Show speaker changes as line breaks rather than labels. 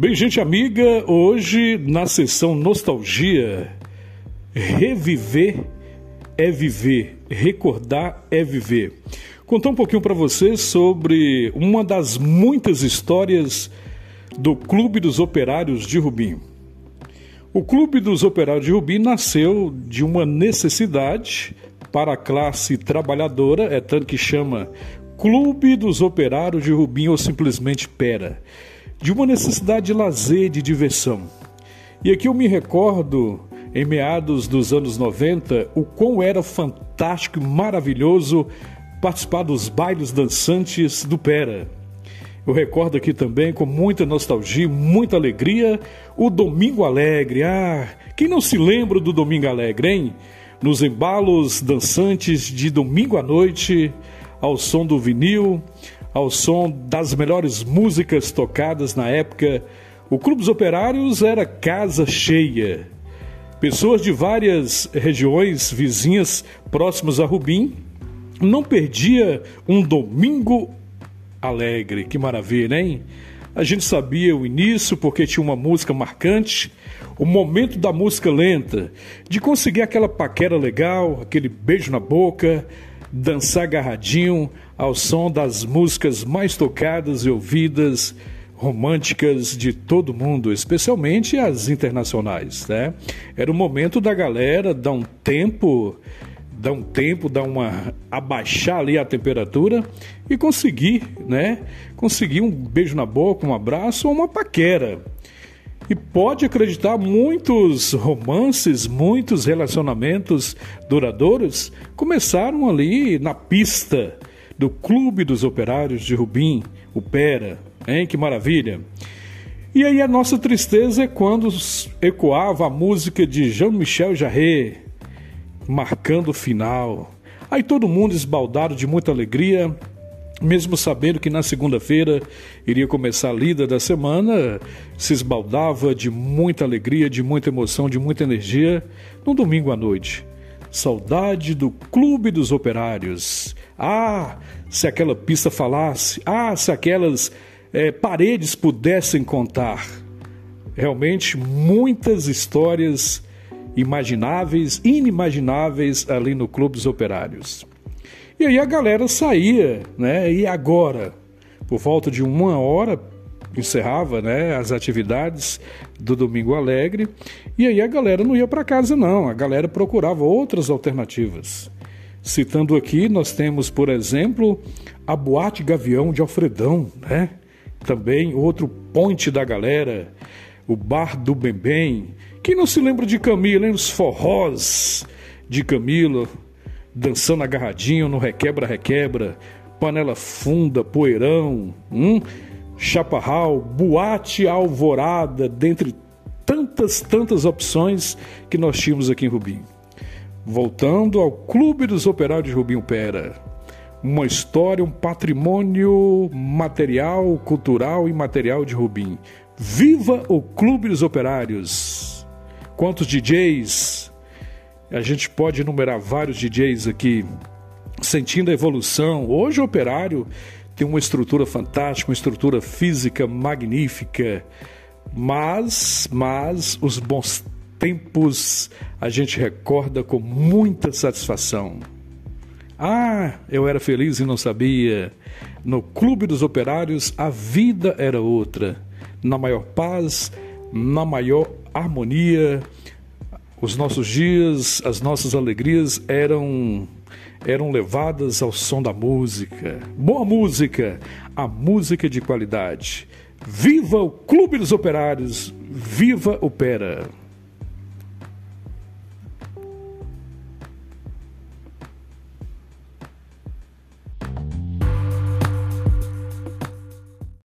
Bem, gente amiga, hoje na sessão Nostalgia, reviver é viver, recordar é viver. Contar um pouquinho para vocês sobre uma das muitas histórias do Clube dos Operários de Rubim. O Clube dos Operários de Rubim nasceu de uma necessidade para a classe trabalhadora, é tanto que chama Clube dos Operários de Rubim ou simplesmente Pera de uma necessidade de lazer, de diversão. E aqui eu me recordo, em meados dos anos 90, o quão era fantástico e maravilhoso participar dos bailes dançantes do Pera. Eu recordo aqui também, com muita nostalgia, muita alegria, o Domingo Alegre. Ah, quem não se lembra do Domingo Alegre, hein? Nos embalos dançantes de domingo à noite, ao som do vinil, ao som das melhores músicas tocadas na época, o Clube dos Operários era casa cheia. Pessoas de várias regiões vizinhas próximas a Rubim não perdia um domingo alegre. Que maravilha, hein? A gente sabia o início porque tinha uma música marcante, o momento da música lenta, de conseguir aquela paquera legal, aquele beijo na boca, dançar agarradinho ao som das músicas mais tocadas e ouvidas românticas de todo mundo, especialmente as internacionais, né? Era o momento da galera dar um tempo, dar um tempo, dar uma abaixar ali a temperatura e conseguir, né? Conseguir um beijo na boca, um abraço ou uma paquera. E pode acreditar, muitos romances, muitos relacionamentos duradouros começaram ali na pista do Clube dos Operários de Rubim, o Pera, hein? Que maravilha! E aí a nossa tristeza é quando ecoava a música de Jean-Michel Jarre, marcando o final. Aí todo mundo esbaldado de muita alegria, mesmo sabendo que na segunda-feira iria começar a lida da semana, se esbaldava de muita alegria, de muita emoção, de muita energia no domingo à noite. Saudade do Clube dos Operários. Ah, se aquela pista falasse, ah, se aquelas é, paredes pudessem contar. Realmente muitas histórias imagináveis, inimagináveis ali no Clube dos Operários. E aí a galera saía, né? E agora, por volta de uma hora, encerrava né, as atividades do Domingo Alegre e aí a galera não ia para casa não, a galera procurava outras alternativas. Citando aqui, nós temos, por exemplo, a Boate Gavião de Alfredão, né? Também outro ponte da galera, o Bar do Bembem. Quem não se lembra de Camila, hein? Os forrós de Camila, dançando agarradinho no requebra-requebra, panela funda, poeirão, hum? chaparral, boate alvorada, dentre tantas, tantas opções que nós tínhamos aqui em Rubim. Voltando ao Clube dos Operários de Rubim Pera. Uma história, um patrimônio material, cultural e material de Rubim. Viva o Clube dos Operários! Quantos DJs, a gente pode enumerar vários DJs aqui sentindo a evolução. Hoje o operário tem uma estrutura fantástica, uma estrutura física magnífica, mas, mas os bons tempos a gente recorda com muita satisfação. Ah, eu era feliz e não sabia. No Clube dos Operários a vida era outra, na maior paz, na maior harmonia, os nossos dias, as nossas alegrias eram eram levadas ao som da música. Boa música, a música de qualidade. Viva o Clube dos Operários, viva o Pera.